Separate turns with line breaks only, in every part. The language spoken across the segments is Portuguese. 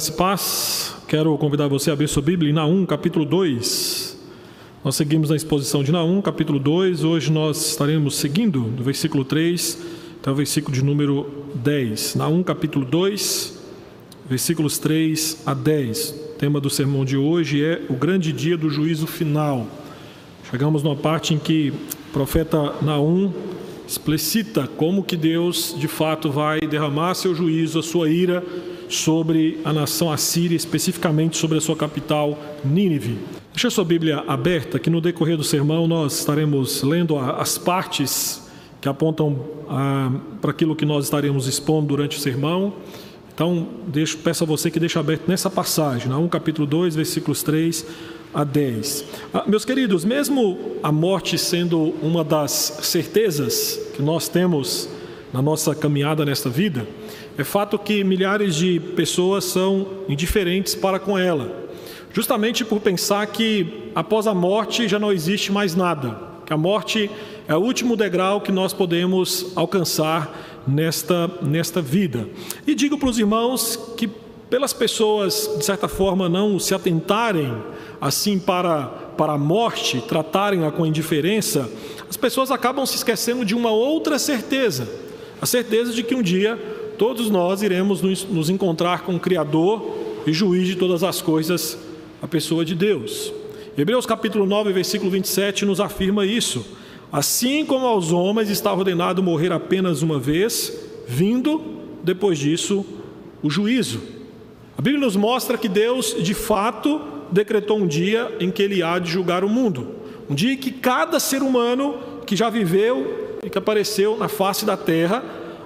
Graça e paz. Quero convidar você a abrir sua Bíblia em Naum, capítulo 2. Nós seguimos na exposição de Naum, capítulo 2. Hoje nós estaremos seguindo do versículo 3 até o versículo de número 10. Naum, capítulo 2, versículos 3 a 10. O tema do sermão de hoje é o grande dia do juízo final. Chegamos numa parte em que o profeta Naum explicita como que Deus de fato vai derramar seu juízo, a sua ira sobre a nação assíria, especificamente sobre a sua capital, Nínive. Deixa a sua Bíblia aberta, que no decorrer do sermão nós estaremos lendo as partes que apontam ah, para aquilo que nós estaremos expondo durante o sermão. Então, deixo, peço a você que deixe aberto nessa passagem, na 1 capítulo 2, versículos 3 a 10. Ah, meus queridos, mesmo a morte sendo uma das certezas que nós temos na nossa caminhada nesta vida, é fato que milhares de pessoas são indiferentes para com ela, justamente por pensar que após a morte já não existe mais nada, que a morte é o último degrau que nós podemos alcançar nesta, nesta vida. E digo para os irmãos que, pelas pessoas, de certa forma, não se atentarem assim para, para a morte, tratarem-a com indiferença, as pessoas acabam se esquecendo de uma outra certeza, a certeza de que um dia todos nós iremos nos encontrar com o Criador e juiz de todas as coisas, a pessoa de Deus. Hebreus capítulo 9, versículo 27 nos afirma isso. Assim como aos homens está ordenado morrer apenas uma vez, vindo depois disso o juízo. A Bíblia nos mostra que Deus, de fato, decretou um dia em que ele há de julgar o mundo. Um dia em que cada ser humano que já viveu que apareceu na face da terra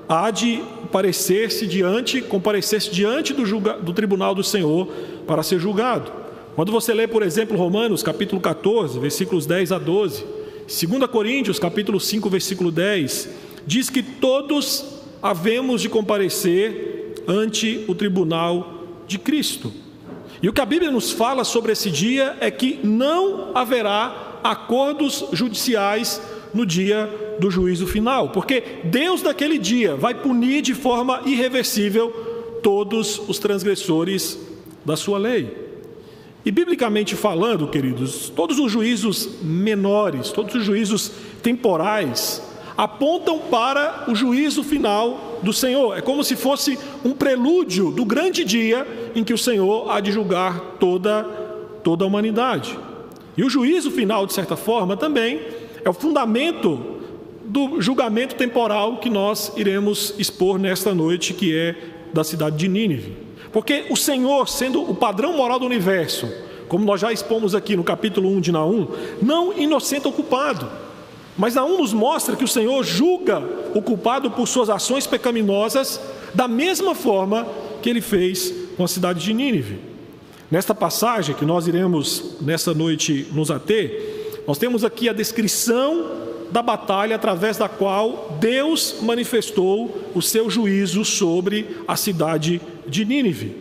há de parecer-se diante, comparecer-se diante do, julga, do tribunal do Senhor para ser julgado. Quando você lê, por exemplo, Romanos, capítulo 14, versículos 10 a 12, 2 Coríntios, capítulo 5, versículo 10, diz que todos havemos de comparecer ante o tribunal de Cristo. E o que a Bíblia nos fala sobre esse dia é que não haverá acordos judiciais no dia do juízo final, porque Deus naquele dia vai punir de forma irreversível todos os transgressores da sua lei. E biblicamente falando, queridos, todos os juízos menores, todos os juízos temporais, apontam para o juízo final do Senhor. É como se fosse um prelúdio do grande dia em que o Senhor há de julgar toda, toda a humanidade. E o juízo final, de certa forma, também é o fundamento do julgamento temporal que nós iremos expor nesta noite, que é da cidade de Nínive. Porque o Senhor, sendo o padrão moral do universo, como nós já expomos aqui no capítulo 1 de Naum, não inocente o culpado. Mas Naum nos mostra que o Senhor julga o culpado por suas ações pecaminosas da mesma forma que ele fez com a cidade de Nínive. Nesta passagem que nós iremos nessa noite nos ater, nós temos aqui a descrição da batalha através da qual Deus manifestou o seu juízo sobre a cidade de Nínive.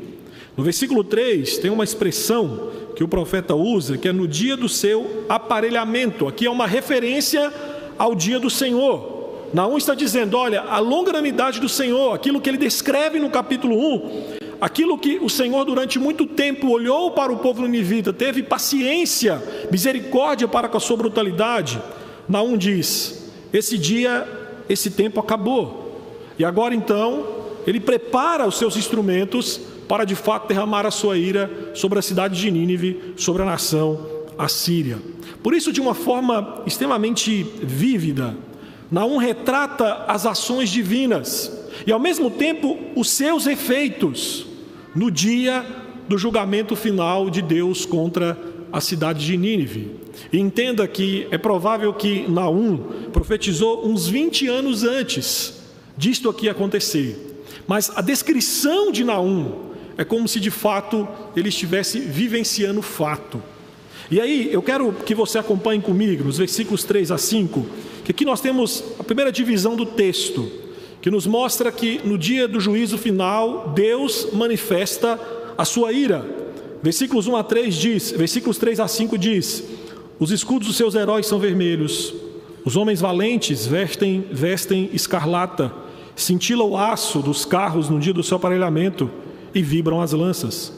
No versículo 3 tem uma expressão que o profeta usa, que é no dia do seu aparelhamento. Aqui é uma referência ao dia do Senhor. Naum está dizendo: olha, a longanimidade do Senhor, aquilo que ele descreve no capítulo 1, Aquilo que o Senhor durante muito tempo olhou para o povo ninivita, teve paciência, misericórdia para com a sua brutalidade. Naum diz: esse dia, esse tempo acabou. E agora então, ele prepara os seus instrumentos para de fato derramar a sua ira sobre a cidade de Nínive, sobre a nação assíria. Por isso, de uma forma extremamente vívida, Naum retrata as ações divinas e ao mesmo tempo os seus efeitos no dia do julgamento final de Deus contra a cidade de Nínive. E entenda que é provável que Naum profetizou uns 20 anos antes disto aqui acontecer. Mas a descrição de Naum é como se de fato ele estivesse vivenciando o fato. E aí, eu quero que você acompanhe comigo nos versículos 3 a 5, que aqui nós temos a primeira divisão do texto que nos mostra que no dia do juízo final, Deus manifesta a sua ira. Versículos 1 a 3 diz, versículos 3 a 5 diz: Os escudos dos seus heróis são vermelhos, os homens valentes vestem, vestem escarlata, cintila o aço dos carros no dia do seu aparelhamento, e vibram as lanças.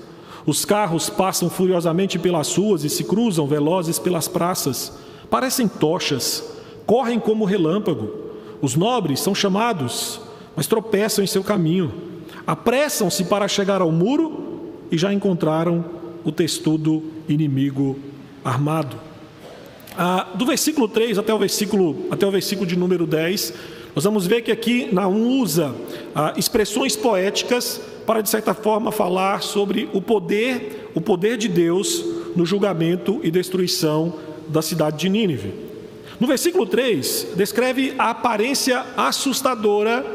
Os carros passam furiosamente pelas ruas e se cruzam velozes pelas praças. Parecem tochas, correm como relâmpago. Os nobres são chamados, mas tropeçam em seu caminho. Apressam-se para chegar ao muro e já encontraram o testudo inimigo armado. Ah, do versículo 3 até o versículo, até o versículo de número 10, nós vamos ver que aqui Naum usa ah, expressões poéticas para, de certa forma, falar sobre o poder, o poder de Deus no julgamento e destruição da cidade de Nínive. No versículo 3, descreve a aparência assustadora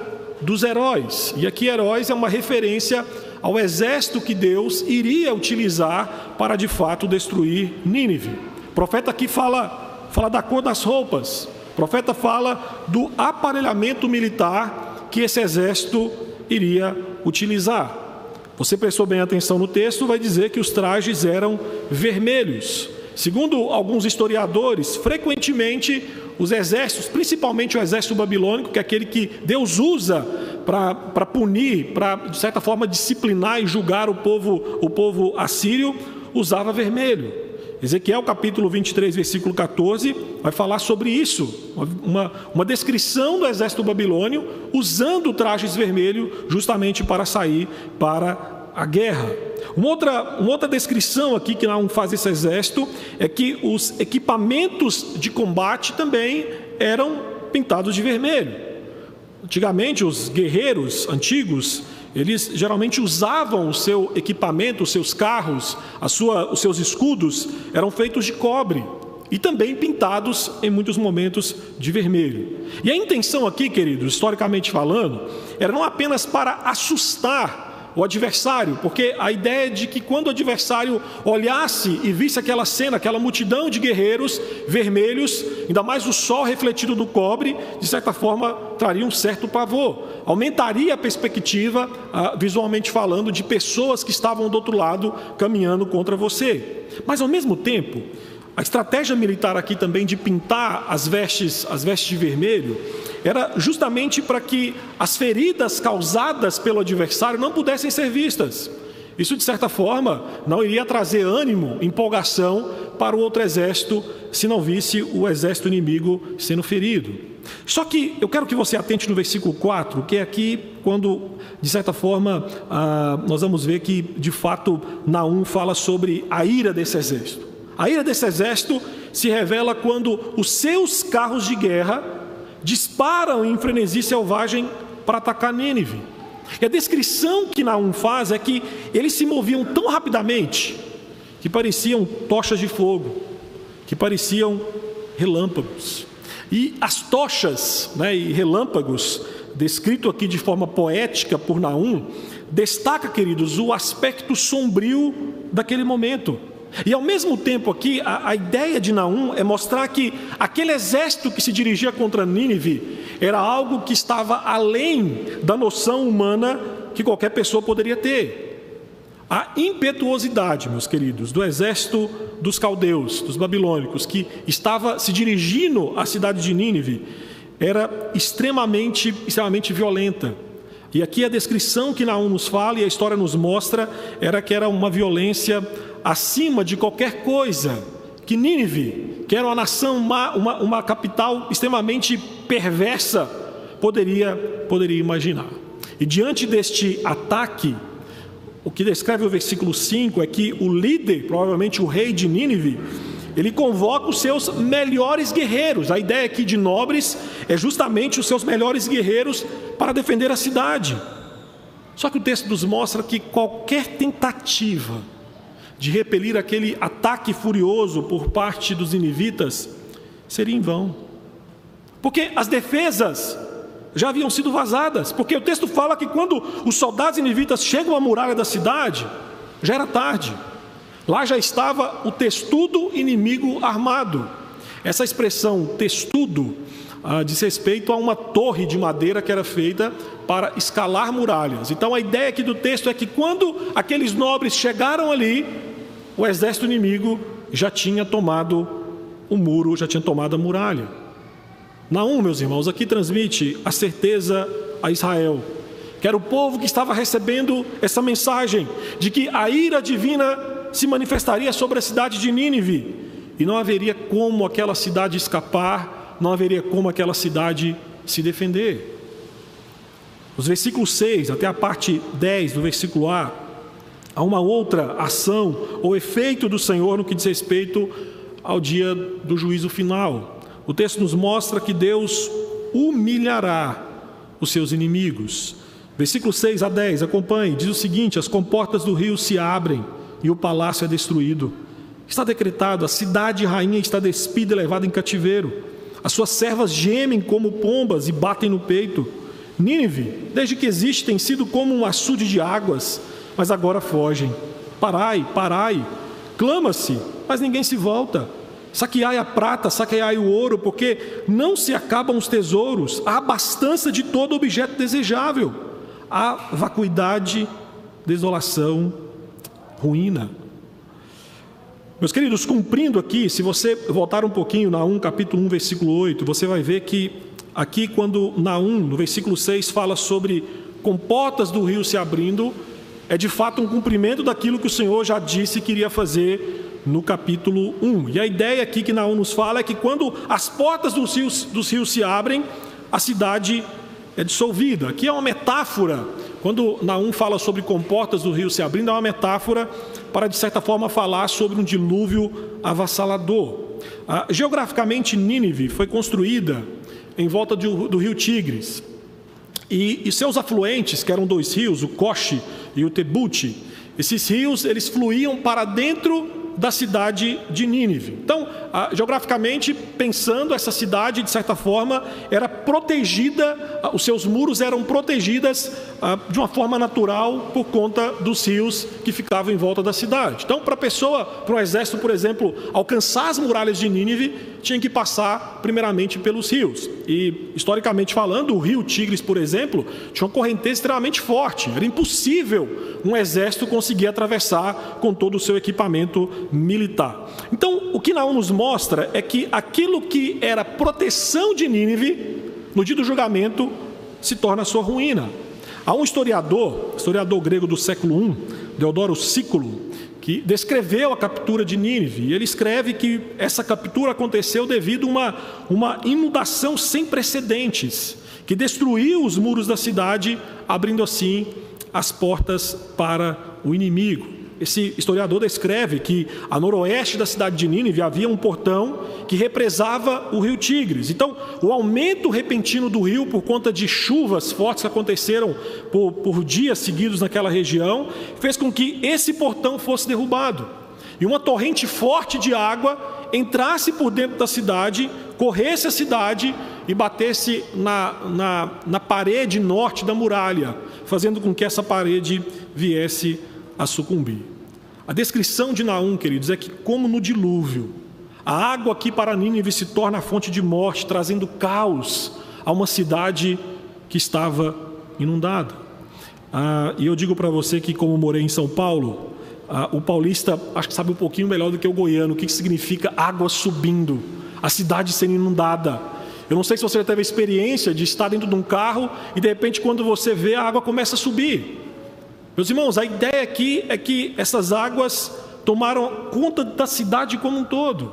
dos heróis. E aqui, heróis é uma referência ao exército que Deus iria utilizar para de fato destruir Nínive. O profeta aqui fala, fala da cor das roupas, o profeta fala do aparelhamento militar que esse exército iria utilizar. Você prestou bem atenção no texto, vai dizer que os trajes eram vermelhos. Segundo alguns historiadores, frequentemente os exércitos, principalmente o exército babilônico, que é aquele que Deus usa para punir, para de certa forma disciplinar e julgar o povo, o povo assírio, usava vermelho. Ezequiel capítulo 23, versículo 14, vai falar sobre isso, uma, uma descrição do exército babilônio usando trajes vermelhos justamente para sair para a guerra. Uma outra, uma outra descrição aqui que não faz esse exército é que os equipamentos de combate também eram pintados de vermelho. Antigamente, os guerreiros antigos eles geralmente usavam o seu equipamento, os seus carros, sua, os seus escudos eram feitos de cobre e também pintados em muitos momentos de vermelho. E a intenção aqui, queridos, historicamente falando, era não apenas para assustar o adversário, porque a ideia é de que quando o adversário olhasse e visse aquela cena, aquela multidão de guerreiros vermelhos, ainda mais o sol refletido do cobre, de certa forma traria um certo pavor, aumentaria a perspectiva, ah, visualmente falando, de pessoas que estavam do outro lado caminhando contra você. Mas ao mesmo tempo, a estratégia militar aqui também de pintar as vestes, as vestes de vermelho, era justamente para que as feridas causadas pelo adversário não pudessem ser vistas. Isso, de certa forma, não iria trazer ânimo, empolgação para o outro exército, se não visse o exército inimigo sendo ferido. Só que eu quero que você atente no versículo 4, que é aqui quando, de certa forma, ah, nós vamos ver que, de fato, Naum fala sobre a ira desse exército. A ira desse exército se revela quando os seus carros de guerra disparam em frenesi selvagem para atacar Nínive. E a descrição que Naum faz é que eles se moviam tão rapidamente que pareciam tochas de fogo, que pareciam relâmpagos. E as tochas né, e relâmpagos, descrito aqui de forma poética por Naum, destaca, queridos, o aspecto sombrio daquele momento. E ao mesmo tempo aqui, a, a, ideia de Naum é mostrar que aquele exército que se dirigia contra Nínive era algo que estava além da noção humana que qualquer pessoa poderia ter. A impetuosidade, meus queridos, do exército dos caldeus, dos babilônicos, que estava se dirigindo à cidade de Nínive, era extremamente, extremamente violenta. E aqui a descrição que Naum nos fala e a história nos mostra era que era uma violência acima de qualquer coisa que Nínive, que era uma nação, uma, uma, uma capital extremamente perversa, poderia, poderia imaginar. E diante deste ataque, o que descreve o versículo 5 é que o líder, provavelmente o rei de Nínive, ele convoca os seus melhores guerreiros. A ideia aqui de nobres é justamente os seus melhores guerreiros para defender a cidade. Só que o texto nos mostra que qualquer tentativa de repelir aquele ataque furioso por parte dos inivitas seria em vão. Porque as defesas já haviam sido vazadas, porque o texto fala que quando os soldados inivitas chegam à muralha da cidade, já era tarde. Lá já estava o testudo inimigo armado. Essa expressão testudo ah, diz respeito a uma torre de madeira que era feita para escalar muralhas. Então a ideia aqui do texto é que quando aqueles nobres chegaram ali, o exército inimigo já tinha tomado o muro, já tinha tomado a muralha. Naum, meus irmãos, aqui transmite a certeza a Israel que era o povo que estava recebendo essa mensagem de que a ira divina se manifestaria sobre a cidade de Nínive e não haveria como aquela cidade escapar, não haveria como aquela cidade se defender. Os versículos 6 até a parte 10 do versículo A, há uma outra ação ou efeito do Senhor no que diz respeito ao dia do juízo final. O texto nos mostra que Deus humilhará os seus inimigos. Versículo 6 a 10, acompanhe, diz o seguinte: As comportas do rio se abrem e o palácio é destruído. Está decretado: a cidade rainha está despida e levada em cativeiro. As suas servas gemem como pombas e batem no peito. Nínive, desde que existe, tem sido como um açude de águas, mas agora fogem. Parai, parai. Clama-se, mas ninguém se volta. Saqueai a prata, saqueai o ouro, porque não se acabam os tesouros, há abastança de todo objeto desejável. Há vacuidade, desolação, ruína. Meus queridos, cumprindo aqui, se você voltar um pouquinho na 1, capítulo 1, versículo 8, você vai ver que aqui quando na 1, no versículo 6, fala sobre comportas do rio se abrindo, é de fato um cumprimento daquilo que o Senhor já disse que iria fazer no capítulo 1. E a ideia aqui que Naum nos fala é que quando as portas dos rios, dos rios se abrem, a cidade é dissolvida. Aqui é uma metáfora. Quando Naum fala sobre comportas do rio se abrindo, é uma metáfora para, de certa forma, falar sobre um dilúvio avassalador. Ah, geograficamente, Nínive foi construída em volta do, do rio Tigres. E, e, seus afluentes, que eram dois rios, o Coche e o Tebuti, esses rios eles fluíam para dentro da cidade de Nínive. Então, geograficamente, pensando, essa cidade, de certa forma, era protegida, os seus muros eram protegidas de uma forma natural por conta dos rios que ficavam em volta da cidade. Então, para a pessoa, para o exército, por exemplo, alcançar as muralhas de Nínive, tinha que passar primeiramente pelos rios. E, historicamente falando, o rio Tigres, por exemplo, tinha uma correnteza extremamente forte. Era impossível um exército conseguir atravessar com todo o seu equipamento militar. Então, o que Naum nos mostra é que aquilo que era proteção de Nínive, no dia do julgamento, se torna sua ruína. Há um historiador, historiador grego do século I, Deodoro Sículo, que descreveu a captura de Nínive. E ele escreve que essa captura aconteceu devido a uma, uma inundação sem precedentes, que destruiu os muros da cidade, abrindo assim as portas para o inimigo. Esse historiador descreve que a noroeste da cidade de Nínive havia um portão que represava o rio Tigres. Então, o aumento repentino do rio por conta de chuvas fortes que aconteceram por, por dias seguidos naquela região fez com que esse portão fosse derrubado. E uma torrente forte de água entrasse por dentro da cidade, corresse a cidade e batesse na, na, na parede norte da muralha, fazendo com que essa parede viesse a sucumbir. A descrição de Naum, queridos, é que, como no dilúvio, a água aqui para Nínive se torna fonte de morte, trazendo caos a uma cidade que estava inundada. Ah, e eu digo para você que, como morei em São Paulo, ah, o paulista acho que sabe um pouquinho melhor do que o goiano o que significa água subindo, a cidade sendo inundada. Eu não sei se você já teve a experiência de estar dentro de um carro e de repente, quando você vê, a água começa a subir. Meus irmãos, a ideia aqui é que essas águas tomaram conta da cidade como um todo.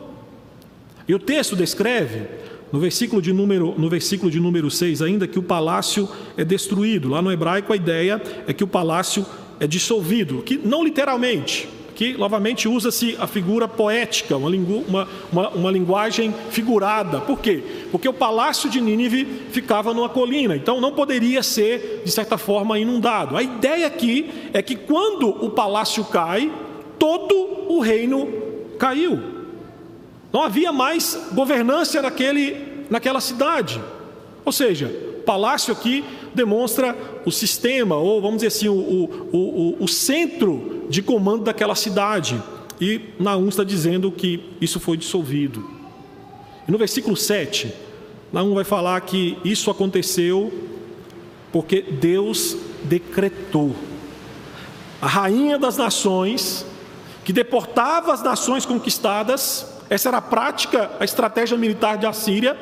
E o texto descreve, no versículo de número, no versículo de número 6 ainda, que o palácio é destruído. Lá no hebraico a ideia é que o palácio é dissolvido, que não literalmente, que novamente usa-se a figura poética, uma, lingu, uma, uma, uma, linguagem figurada. Por quê? Porque o palácio de Nínive ficava numa colina, então não poderia ser, de certa forma, inundado. A ideia aqui é que quando o palácio cai, todo o reino caiu. Não havia mais governância naquele, naquela cidade. Ou seja, o palácio aqui demonstra o sistema, ou vamos dizer assim, o, o, o, o centro de comando daquela cidade. E Naum está dizendo que isso foi dissolvido. E no versículo 7, Naum vai falar que isso aconteceu porque Deus decretou. A rainha das nações, que deportava as nações conquistadas, essa era a prática, a estratégia militar de Assíria,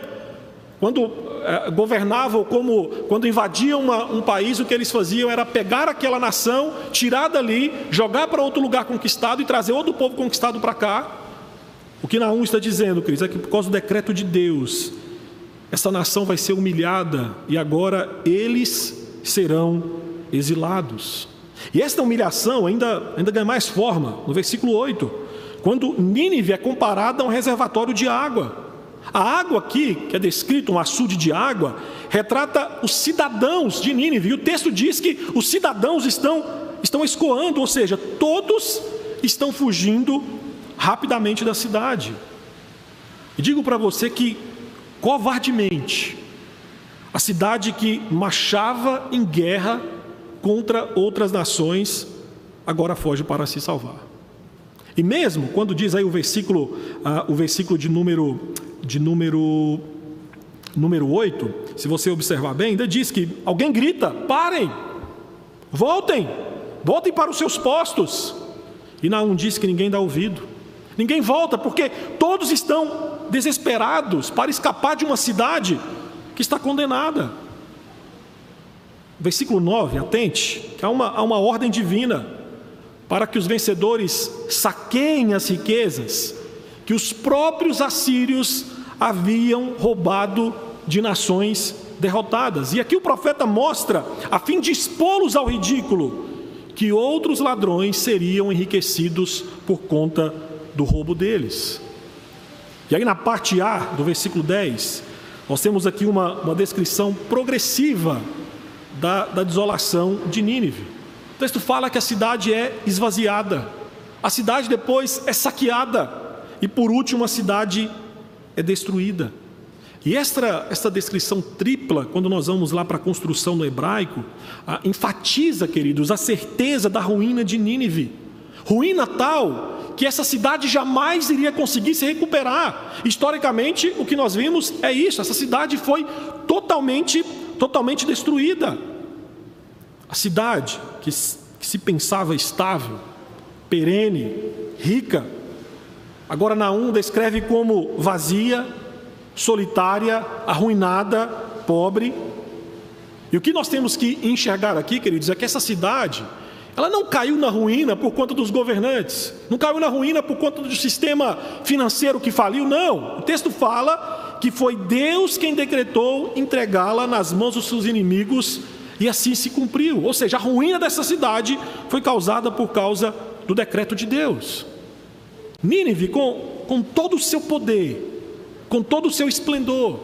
quando eh, governavam, como quando invadiam uma, um país, o que eles faziam era pegar aquela nação, tirar dali, jogar para outro lugar conquistado e trazer outro povo conquistado para cá. O que Naum está dizendo, Cris, é que por causa do decreto de Deus, essa nação vai ser humilhada e agora eles serão exilados. E esta humilhação ainda, ainda ganha mais forma, no versículo 8, quando Nínive é comparada a um reservatório de água. A água aqui, que é descrito um açude de água, retrata os cidadãos de Nínive. E o texto diz que os cidadãos estão, estão escoando, ou seja, todos estão fugindo rapidamente da cidade. E digo para você que, covardemente, a cidade que marchava em guerra contra outras nações, agora foge para se salvar. E mesmo quando diz aí o versículo, uh, o versículo de número de número número 8, se você observar bem, ainda diz que alguém grita: "Parem! Voltem! Voltem para os seus postos!" E Naum diz que ninguém dá ouvido. Ninguém volta porque todos estão desesperados para escapar de uma cidade que está condenada. Versículo 9, atente, há uma, há uma ordem divina para que os vencedores saqueiem as riquezas que os próprios assírios haviam roubado de nações derrotadas. E aqui o profeta mostra, a fim de expô-los ao ridículo, que outros ladrões seriam enriquecidos por conta do roubo deles. E aí na parte A do versículo 10, nós temos aqui uma, uma descrição progressiva da, da desolação de Nínive. O texto fala que a cidade é esvaziada, a cidade depois é saqueada, e por último a cidade é destruída. E esta, esta descrição tripla, quando nós vamos lá para a construção no hebraico, enfatiza, queridos, a certeza da ruína de Nínive. Ruína tal que essa cidade jamais iria conseguir se recuperar. Historicamente, o que nós vimos é isso: essa cidade foi totalmente, totalmente destruída. A cidade que, que se pensava estável, perene, rica, agora Naum descreve como vazia, solitária, arruinada, pobre. E o que nós temos que enxergar aqui, queridos, é que essa cidade, ela não caiu na ruína por conta dos governantes, não caiu na ruína por conta do sistema financeiro que faliu, não. O texto fala que foi Deus quem decretou entregá-la nas mãos dos seus inimigos e assim se cumpriu. Ou seja, a ruína dessa cidade foi causada por causa do decreto de Deus. Nínive, com, com todo o seu poder, com todo o seu esplendor.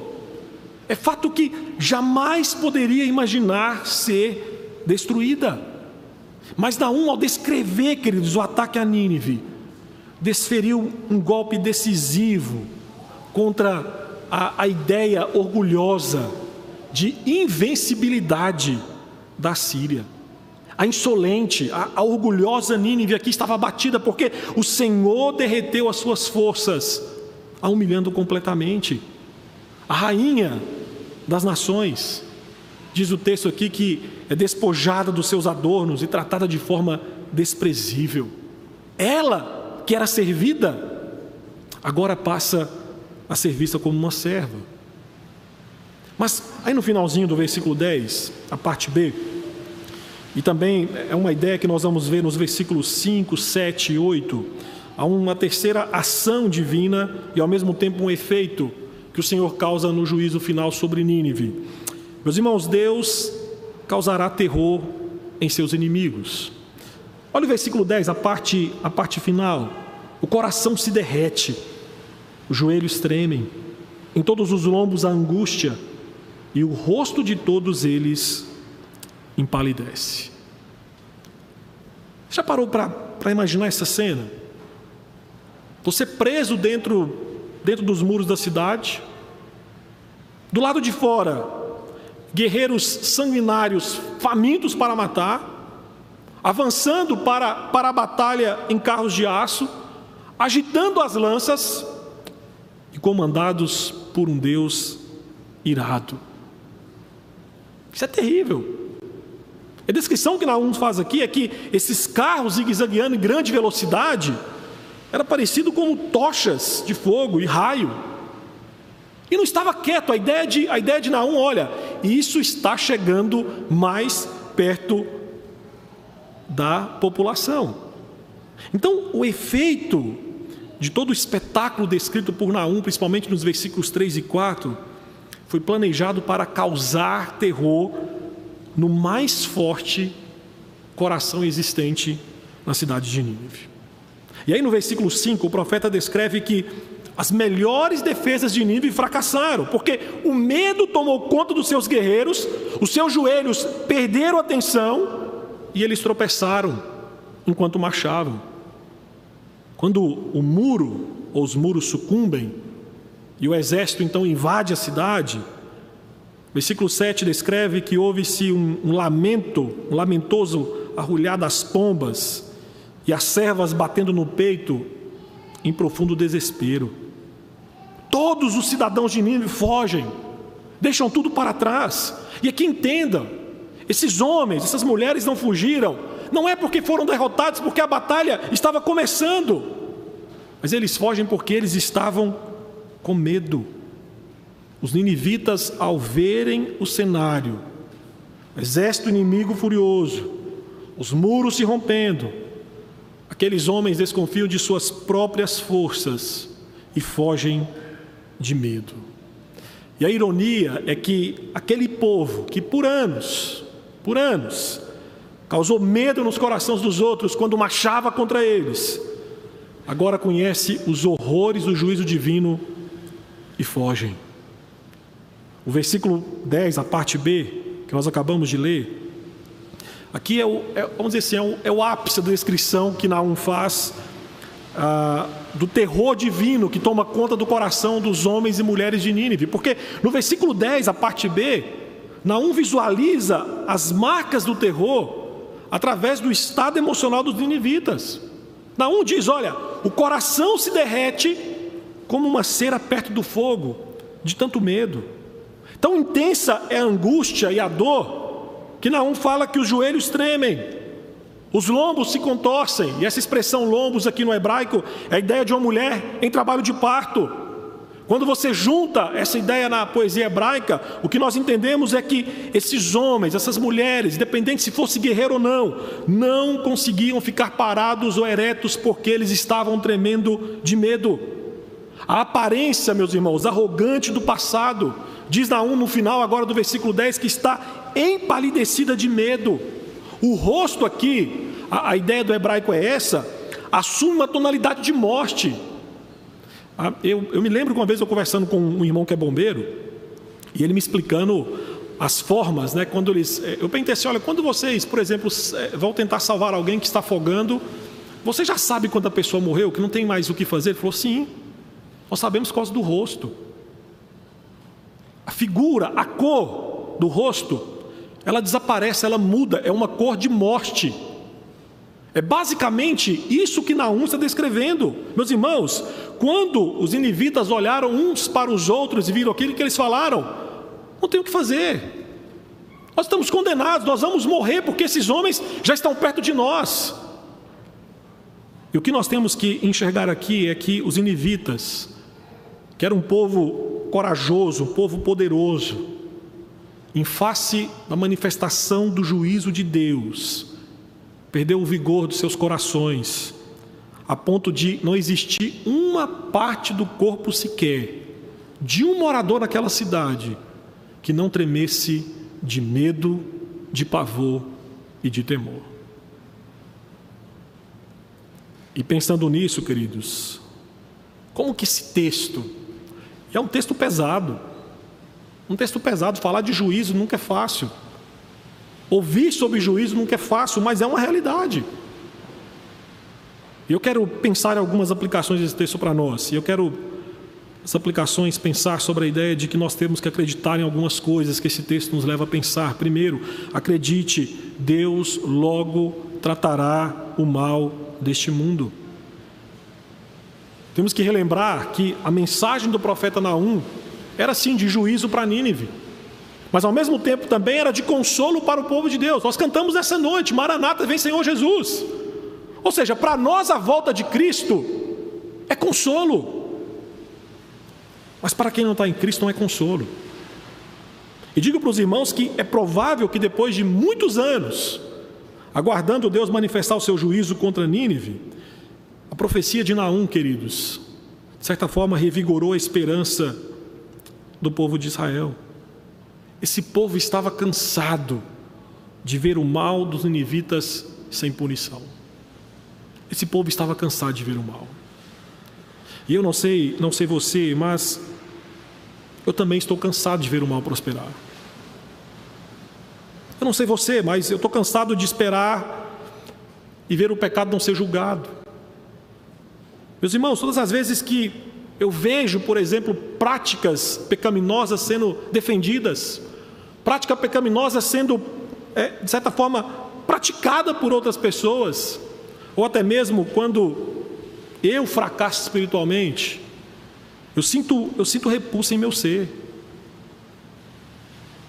É fato que jamais poderia imaginar ser destruída. Mas Naum, ao descrever, queridos, o ataque a Nínive, desferiu um golpe decisivo contra a, a ideia orgulhosa de invencibilidade da Síria. A insolente, a, a orgulhosa Nínive aqui estava abatida porque o Senhor derreteu as suas forças a humilhando completamente. A rainha das nações, diz o texto aqui que é despojada dos seus adornos e tratada de forma desprezível. Ela, que era servida, agora passa a ser vista como uma serva. Mas aí no finalzinho do versículo 10, a parte B, e também é uma ideia que nós vamos ver nos versículos 5, 7 e 8 há uma terceira ação divina e ao mesmo tempo um efeito que o Senhor causa no juízo final sobre Nínive. Meus irmãos, Deus causará terror em seus inimigos. Olha o versículo 10, a parte, a parte final. O coração se derrete, os joelhos tremem, em todos os lombos a angústia, e o rosto de todos eles empalidece. Já parou para imaginar essa cena? Você preso dentro, dentro dos muros da cidade. Do lado de fora, guerreiros sanguinários, famintos para matar, avançando para, para a batalha em carros de aço, agitando as lanças e comandados por um Deus irado. Isso é terrível. A descrição que Naum faz aqui é que esses carros zigue-zagueando em grande velocidade era parecido com tochas de fogo e raio. E não estava quieto. A ideia de, a ideia de Naum, olha, isso está chegando mais perto da população. Então, o efeito de todo o espetáculo descrito por Naum, principalmente nos versículos 3 e 4, foi planejado para causar terror no mais forte coração existente na cidade de Nínive. E aí no versículo 5, o profeta descreve que as melhores defesas de Nínive fracassaram, porque o medo tomou conta dos seus guerreiros, os seus joelhos perderam a atenção e eles tropeçaram enquanto marchavam. Quando o muro ou os muros sucumbem e o exército então invade a cidade, versículo 7 descreve que houve-se um, um lamento, um lamentoso arrulhar das pombas e as servas batendo no peito em profundo desespero. Todos os cidadãos de Nínive fogem, deixam tudo para trás. E aqui entenda: esses homens, essas mulheres não fugiram não é porque foram derrotados, porque a batalha estava começando, mas eles fogem porque eles estavam com medo. Os ninivitas, ao verem o cenário, o exército inimigo furioso, os muros se rompendo, aqueles homens desconfiam de suas próprias forças e fogem de medo. E a ironia é que aquele povo que por anos, por anos, causou medo nos corações dos outros quando marchava contra eles, agora conhece os horrores do juízo divino e fogem. O versículo 10, a parte B, que nós acabamos de ler, aqui é o, é, vamos dizer assim, é o, é o, ápice da descrição que Naum faz ah, do terror divino que toma conta do coração dos homens e mulheres de Nínive, porque no versículo 10, a parte B, Naum visualiza as marcas do terror através do estado emocional dos ninivitas. Naum diz: olha, o coração se derrete como uma cera perto do fogo, de tanto medo. Tão intensa é a angústia e a dor, que Naum fala que os joelhos tremem, os lombos se contorcem, e essa expressão lombos aqui no hebraico é a ideia de uma mulher em trabalho de parto. Quando você junta essa ideia na poesia hebraica, o que nós entendemos é que esses homens, essas mulheres, independente se fosse guerreiro ou não, não conseguiam ficar parados ou eretos porque eles estavam tremendo de medo. A aparência, meus irmãos, arrogante do passado, diz Naum no final agora do versículo 10 que está empalidecida de medo. O rosto aqui, a, a ideia do hebraico é essa, assume uma tonalidade de morte. Ah, eu, eu me lembro que uma vez eu conversando com um irmão que é bombeiro, e ele me explicando as formas, né? Quando eles. Eh, eu pensei assim: olha, quando vocês, por exemplo, eh, vão tentar salvar alguém que está afogando, você já sabe quando a pessoa morreu, que não tem mais o que fazer? Ele falou: sim, nós sabemos por causa do rosto. A figura, a cor do rosto, ela desaparece, ela muda, é uma cor de morte. É basicamente isso que Naum está descrevendo. Meus irmãos, quando os inivitas olharam uns para os outros e viram aquilo que eles falaram, não tem o que fazer. Nós estamos condenados, nós vamos morrer porque esses homens já estão perto de nós. E o que nós temos que enxergar aqui é que os inivitas, que era um povo corajoso, um povo poderoso, em face da manifestação do juízo de Deus, perdeu o vigor dos seus corações a ponto de não existir uma parte do corpo sequer de um morador daquela cidade que não tremesse de medo, de pavor e de temor. E pensando nisso, queridos, como que esse texto é um texto pesado. Um texto pesado, falar de juízo nunca é fácil. Ouvir sobre juízo nunca é fácil, mas é uma realidade. E eu quero pensar em algumas aplicações desse texto para nós. E eu quero as aplicações pensar sobre a ideia de que nós temos que acreditar em algumas coisas que esse texto nos leva a pensar. Primeiro, acredite, Deus logo tratará o mal deste mundo. Temos que relembrar que a mensagem do profeta Naum era sim de juízo para Nínive, mas ao mesmo tempo também era de consolo para o povo de Deus. Nós cantamos essa noite: Maranata, vem Senhor Jesus. Ou seja, para nós a volta de Cristo é consolo. Mas para quem não está em Cristo não é consolo. E digo para os irmãos que é provável que depois de muitos anos, aguardando Deus manifestar o seu juízo contra Nínive, a profecia de Naum, queridos, de certa forma revigorou a esperança do povo de Israel. Esse povo estava cansado de ver o mal dos ninivitas sem punição. Esse povo estava cansado de ver o mal. E eu não sei, não sei você, mas eu também estou cansado de ver o mal prosperar. Eu não sei você, mas eu estou cansado de esperar e ver o pecado não ser julgado. Meus irmãos, todas as vezes que eu vejo, por exemplo, práticas pecaminosas sendo defendidas, prática pecaminosa sendo, é, de certa forma, praticada por outras pessoas, ou até mesmo quando eu fracasso espiritualmente, eu sinto, eu sinto repulsa em meu ser.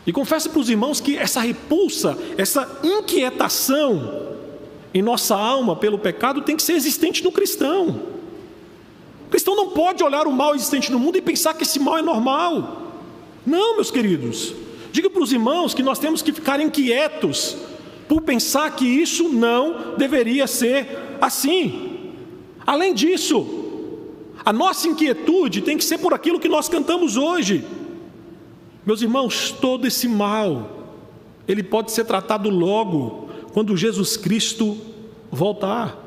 E confesso para os irmãos que essa repulsa, essa inquietação em nossa alma pelo pecado tem que ser existente no cristão. Cristão não pode olhar o mal existente no mundo e pensar que esse mal é normal. Não, meus queridos. Diga para os irmãos que nós temos que ficar inquietos por pensar que isso não deveria ser assim. Além disso, a nossa inquietude tem que ser por aquilo que nós cantamos hoje. Meus irmãos, todo esse mal, ele pode ser tratado logo, quando Jesus Cristo voltar.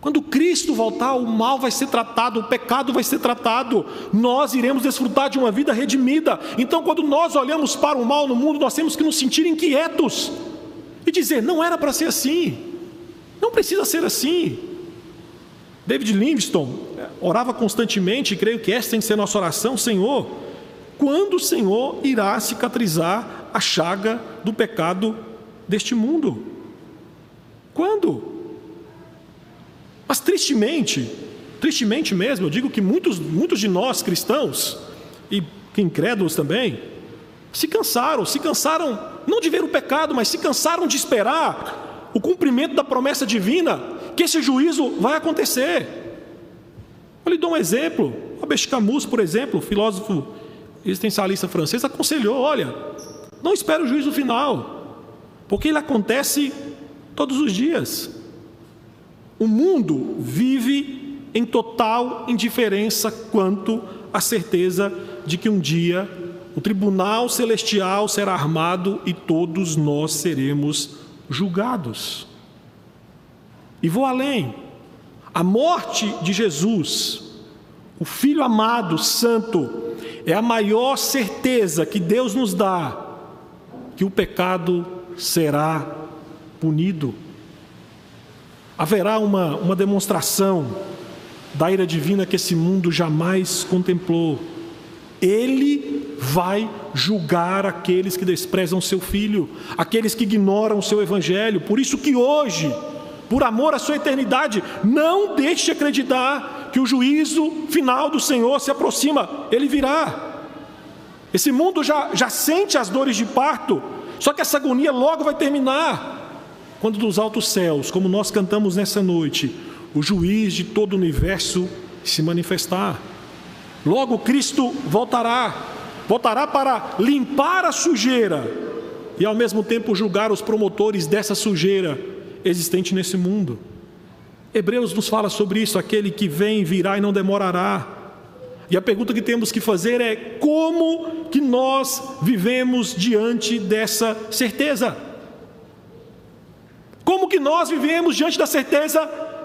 Quando Cristo voltar, o mal vai ser tratado, o pecado vai ser tratado, nós iremos desfrutar de uma vida redimida. Então, quando nós olhamos para o mal no mundo, nós temos que nos sentir inquietos e dizer: não era para ser assim, não precisa ser assim. David Livingstone orava constantemente, e creio que esta tem que ser nossa oração, Senhor, quando o Senhor irá cicatrizar a chaga do pecado deste mundo? Quando? Mas tristemente, tristemente mesmo, eu digo que muitos, muitos de nós cristãos, e incrédulos também, se cansaram, se cansaram não de ver o pecado, mas se cansaram de esperar o cumprimento da promessa divina, que esse juízo vai acontecer. Eu lhe dou um exemplo. Albert Camus, por exemplo, filósofo existencialista francês, aconselhou: olha, não espere o juízo final, porque ele acontece todos os dias. O mundo vive em total indiferença quanto à certeza de que um dia o tribunal celestial será armado e todos nós seremos julgados. E vou além. A morte de Jesus, o Filho amado, santo, é a maior certeza que Deus nos dá que o pecado será punido. Haverá uma, uma demonstração da ira divina que esse mundo jamais contemplou. Ele vai julgar aqueles que desprezam seu filho, aqueles que ignoram o seu evangelho. Por isso que hoje, por amor à sua eternidade, não deixe de acreditar que o juízo final do Senhor se aproxima, ele virá. Esse mundo já, já sente as dores de parto, só que essa agonia logo vai terminar. Quando dos altos céus, como nós cantamos nessa noite, o juiz de todo o universo se manifestar. Logo Cristo voltará, voltará para limpar a sujeira e ao mesmo tempo julgar os promotores dessa sujeira existente nesse mundo. Hebreus nos fala sobre isso: aquele que vem virá e não demorará. E a pergunta que temos que fazer é: como que nós vivemos diante dessa certeza? Como que nós vivemos diante da certeza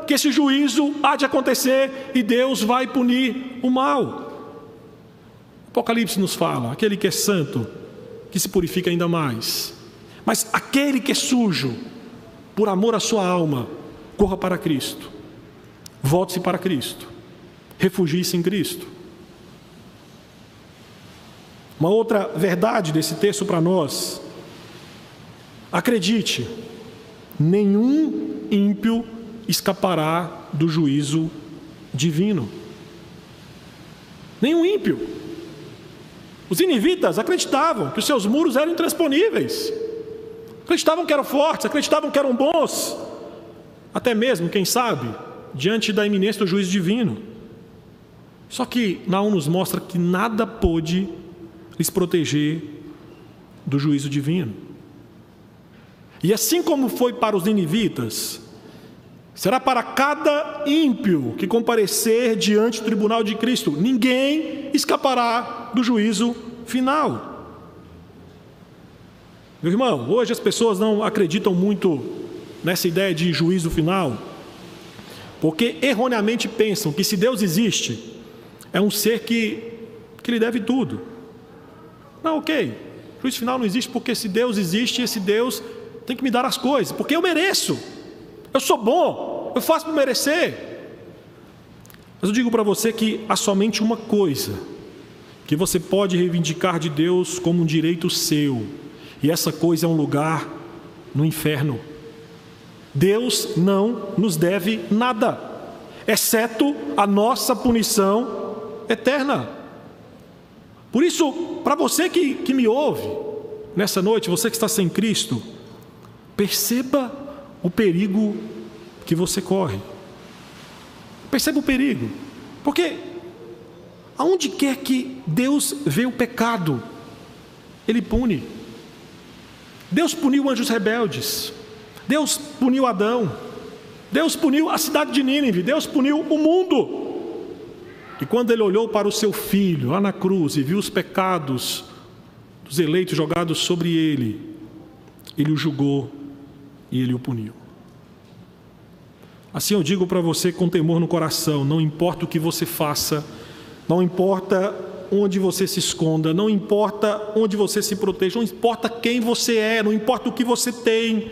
que esse juízo há de acontecer e Deus vai punir o mal? Apocalipse nos fala: aquele que é santo, que se purifica ainda mais. Mas aquele que é sujo, por amor à sua alma, corra para Cristo. Volte-se para Cristo. Refugie-se em Cristo. Uma outra verdade desse texto para nós. Acredite, nenhum ímpio escapará do juízo divino. Nenhum ímpio. Os inivitas acreditavam que os seus muros eram intransponíveis. Acreditavam que eram fortes, acreditavam que eram bons, até mesmo, quem sabe, diante da iminência do juízo divino. Só que Naum nos mostra que nada pôde lhes proteger do juízo divino. E assim como foi para os ninivitas, será para cada ímpio que comparecer diante do tribunal de Cristo. Ninguém escapará do juízo final. Meu irmão, hoje as pessoas não acreditam muito nessa ideia de juízo final, porque erroneamente pensam que se Deus existe, é um ser que, que lhe deve tudo. Não, ok. Juízo final não existe porque se Deus existe, esse Deus tem que me dar as coisas, porque eu mereço. Eu sou bom, eu faço para merecer. Mas eu digo para você que há somente uma coisa que você pode reivindicar de Deus como um direito seu, e essa coisa é um lugar no inferno. Deus não nos deve nada, exceto a nossa punição eterna. Por isso, para você que, que me ouve nessa noite, você que está sem Cristo, Perceba o perigo que você corre. Perceba o perigo. Porque aonde quer que Deus vê o pecado, Ele pune. Deus puniu anjos rebeldes. Deus puniu Adão. Deus puniu a cidade de Nínive. Deus puniu o mundo. E quando ele olhou para o seu filho lá na cruz e viu os pecados dos eleitos jogados sobre ele, ele o julgou e ele o puniu. Assim eu digo para você com temor no coração: não importa o que você faça, não importa onde você se esconda, não importa onde você se proteja, não importa quem você é, não importa o que você tem,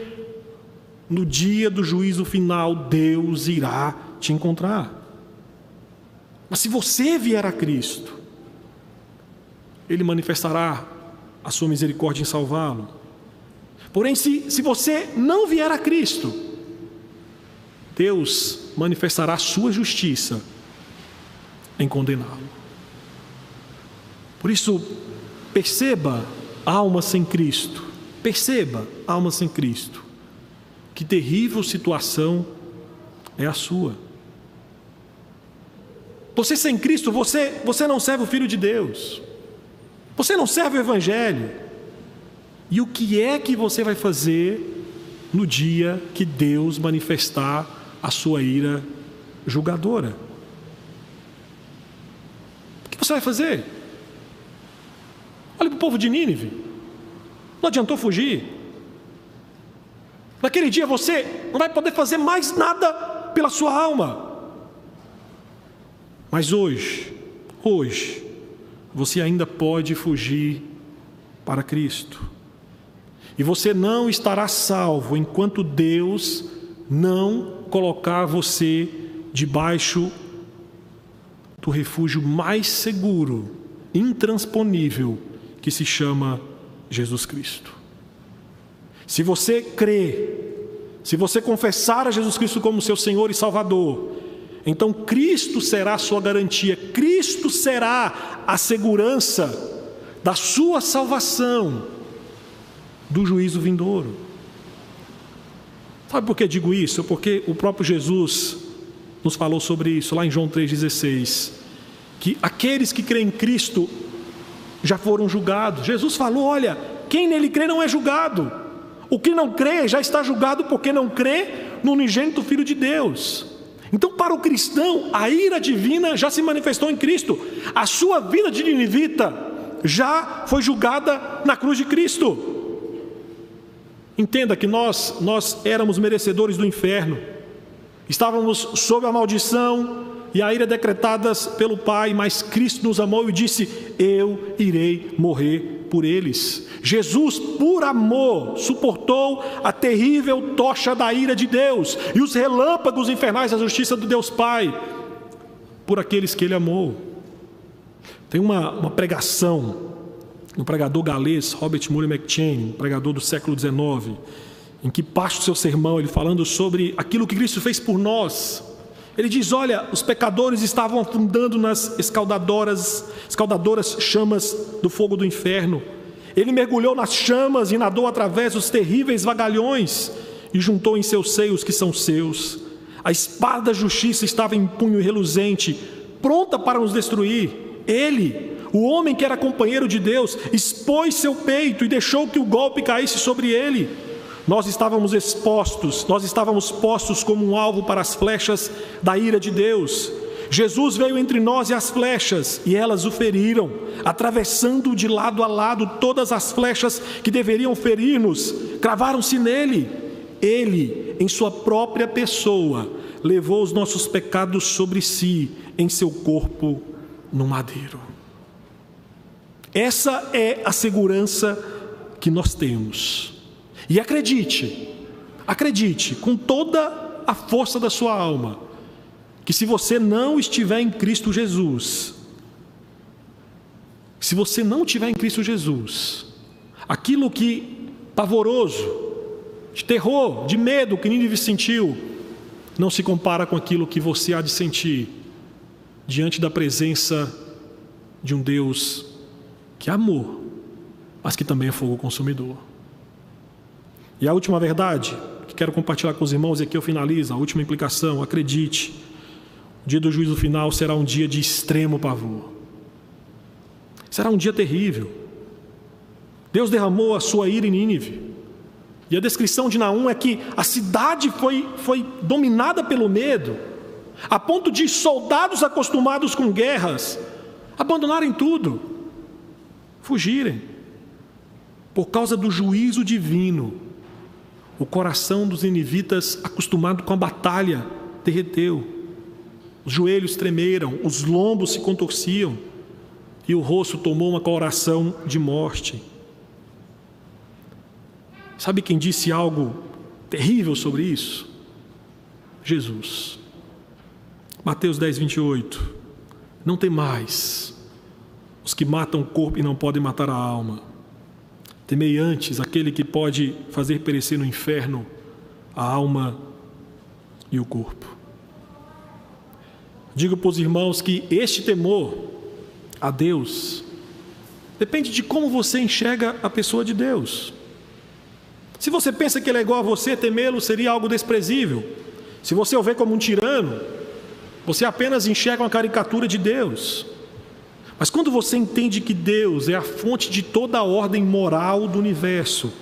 no dia do juízo final, Deus irá te encontrar. Mas se você vier a Cristo, Ele manifestará a sua misericórdia em salvá-lo. Porém, se, se você não vier a Cristo, Deus manifestará sua justiça em condená-lo. Por isso, perceba alma sem Cristo, perceba alma sem Cristo, que terrível situação é a sua. Você sem Cristo, você, você não serve o Filho de Deus, você não serve o Evangelho, e o que é que você vai fazer no dia que Deus manifestar a sua ira julgadora? O que você vai fazer? Olha para o povo de Nínive. Não adiantou fugir. Naquele dia você não vai poder fazer mais nada pela sua alma. Mas hoje, hoje, você ainda pode fugir para Cristo. E você não estará salvo enquanto Deus não colocar você debaixo do refúgio mais seguro, intransponível, que se chama Jesus Cristo. Se você crê, se você confessar a Jesus Cristo como seu Senhor e Salvador, então Cristo será a sua garantia, Cristo será a segurança da sua salvação do juízo vindouro. Sabe por que digo isso? Porque o próprio Jesus nos falou sobre isso lá em João 3,16. Que aqueles que creem em Cristo já foram julgados. Jesus falou: olha, quem nele crê não é julgado. O que não crê já está julgado porque não crê no unigênito Filho de Deus. Então, para o cristão, a ira divina já se manifestou em Cristo. A sua vida de ninivita já foi julgada na cruz de Cristo. Entenda que nós, nós éramos merecedores do inferno, estávamos sob a maldição e a ira decretadas pelo Pai, mas Cristo nos amou e disse: Eu irei morrer por eles. Jesus, por amor, suportou a terrível tocha da ira de Deus e os relâmpagos infernais da justiça do Deus Pai, por aqueles que Ele amou. Tem uma, uma pregação um pregador galês, Robert Murray McChain, pregador do século XIX, em que parte do seu sermão ele falando sobre aquilo que Cristo fez por nós. Ele diz: Olha, os pecadores estavam afundando nas escaldadoras, escaldadoras chamas do fogo do inferno. Ele mergulhou nas chamas e nadou através dos terríveis vagalhões e juntou em seus seios que são seus. A espada da justiça estava em punho reluzente, pronta para nos destruir. Ele, o homem que era companheiro de Deus, expôs seu peito e deixou que o golpe caísse sobre ele. Nós estávamos expostos, nós estávamos postos como um alvo para as flechas da ira de Deus. Jesus veio entre nós e as flechas, e elas o feriram, atravessando de lado a lado todas as flechas que deveriam ferir-nos, cravaram-se nele. Ele, em sua própria pessoa, levou os nossos pecados sobre si, em seu corpo no madeiro. Essa é a segurança que nós temos. E acredite, acredite com toda a força da sua alma, que se você não estiver em Cristo Jesus, se você não estiver em Cristo Jesus, aquilo que pavoroso, de terror, de medo que Nínive sentiu, não se compara com aquilo que você há de sentir diante da presença de um Deus que é amor, mas que também é fogo consumidor. E a última verdade que quero compartilhar com os irmãos, e aqui eu finalizo, a última implicação, acredite, o dia do juízo final será um dia de extremo pavor. Será um dia terrível. Deus derramou a sua ira em Nínive. E a descrição de Naum é que a cidade foi, foi dominada pelo medo, a ponto de soldados acostumados com guerras abandonarem tudo, fugirem, por causa do juízo divino. O coração dos ninivitas, acostumado com a batalha, derreteu. Os joelhos tremeram, os lombos se contorciam e o rosto tomou uma coloração de morte. Sabe quem disse algo terrível sobre isso? Jesus. Mateus 10, 28. Não tem mais os que matam o corpo e não podem matar a alma. Temei antes aquele que pode fazer perecer no inferno a alma e o corpo. Digo para os irmãos que este temor a Deus depende de como você enxerga a pessoa de Deus. Se você pensa que ele é igual a você, temê-lo seria algo desprezível. Se você o vê como um tirano, você apenas enxerga uma caricatura de Deus. Mas quando você entende que Deus é a fonte de toda a ordem moral do universo,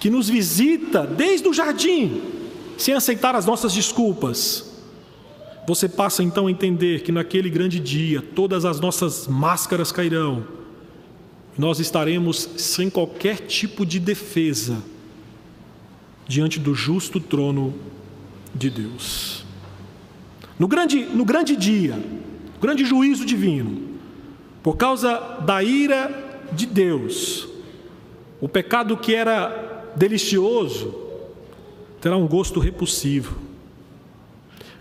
que nos visita desde o jardim, sem aceitar as nossas desculpas, você passa então a entender que naquele grande dia todas as nossas máscaras cairão, nós estaremos sem qualquer tipo de defesa diante do justo trono de Deus. No grande, no grande dia, grande juízo divino, por causa da ira de Deus, o pecado que era delicioso terá um gosto repulsivo.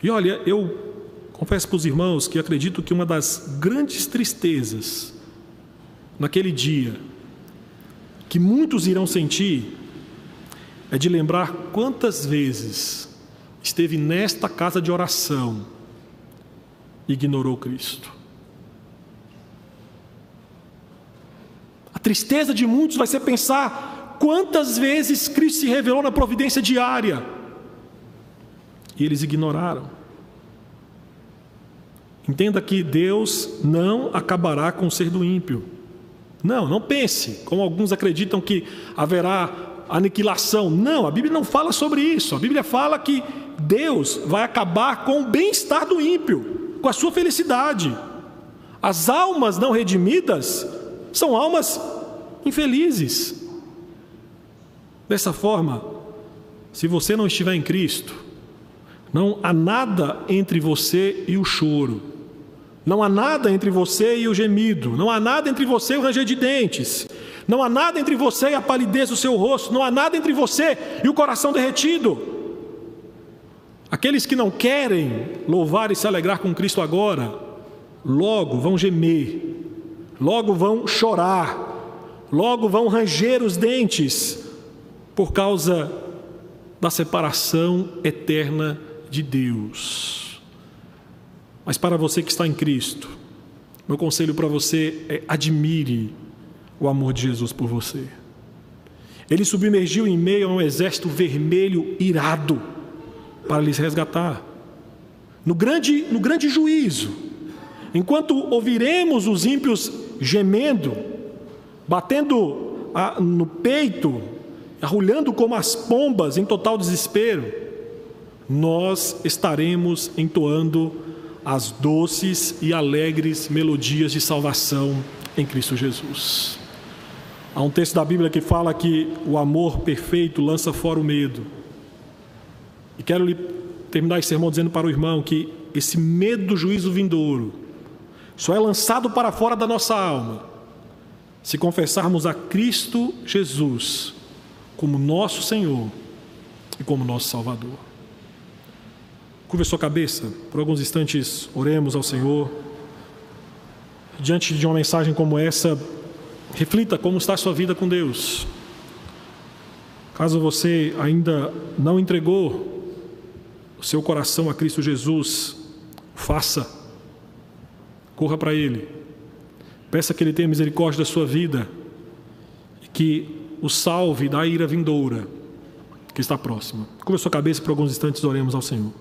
E olha, eu confesso para os irmãos que acredito que uma das grandes tristezas naquele dia, que muitos irão sentir, é de lembrar quantas vezes esteve nesta casa de oração e ignorou Cristo. Tristeza de muitos vai ser pensar quantas vezes Cristo se revelou na providência diária e eles ignoraram. Entenda que Deus não acabará com o ser do ímpio. Não, não pense, como alguns acreditam que haverá aniquilação. Não, a Bíblia não fala sobre isso. A Bíblia fala que Deus vai acabar com o bem-estar do ímpio, com a sua felicidade. As almas não redimidas são almas infelizes. Dessa forma, se você não estiver em Cristo, não há nada entre você e o choro. Não há nada entre você e o gemido. Não há nada entre você e o ranger de dentes. Não há nada entre você e a palidez do seu rosto. Não há nada entre você e o coração derretido. Aqueles que não querem louvar e se alegrar com Cristo agora, logo vão gemer, logo vão chorar, logo vão ranger os dentes por causa da separação eterna de Deus. Mas para você que está em Cristo, meu conselho para você é admire o amor de Jesus por você. Ele submergiu em meio a um exército vermelho irado para lhes resgatar. No grande, no grande juízo, enquanto ouviremos os ímpios gemendo, batendo no peito, arrulhando como as pombas em total desespero, nós estaremos entoando as doces e alegres melodias de salvação em Cristo Jesus. Há um texto da Bíblia que fala que o amor perfeito lança fora o medo. E quero terminar esse sermão dizendo para o irmão que esse medo do juízo vindouro só é lançado para fora da nossa alma se confessarmos a Cristo Jesus como nosso Senhor e como nosso Salvador. Curva sua cabeça, por alguns instantes oremos ao Senhor. Diante de uma mensagem como essa, reflita como está a sua vida com Deus. Caso você ainda não entregou o seu coração a Cristo Jesus, faça. Corra para Ele. Peça que Ele tenha misericórdia da sua vida e que o salve da ira vindoura que está próxima. Curva sua cabeça por alguns instantes, oremos ao Senhor.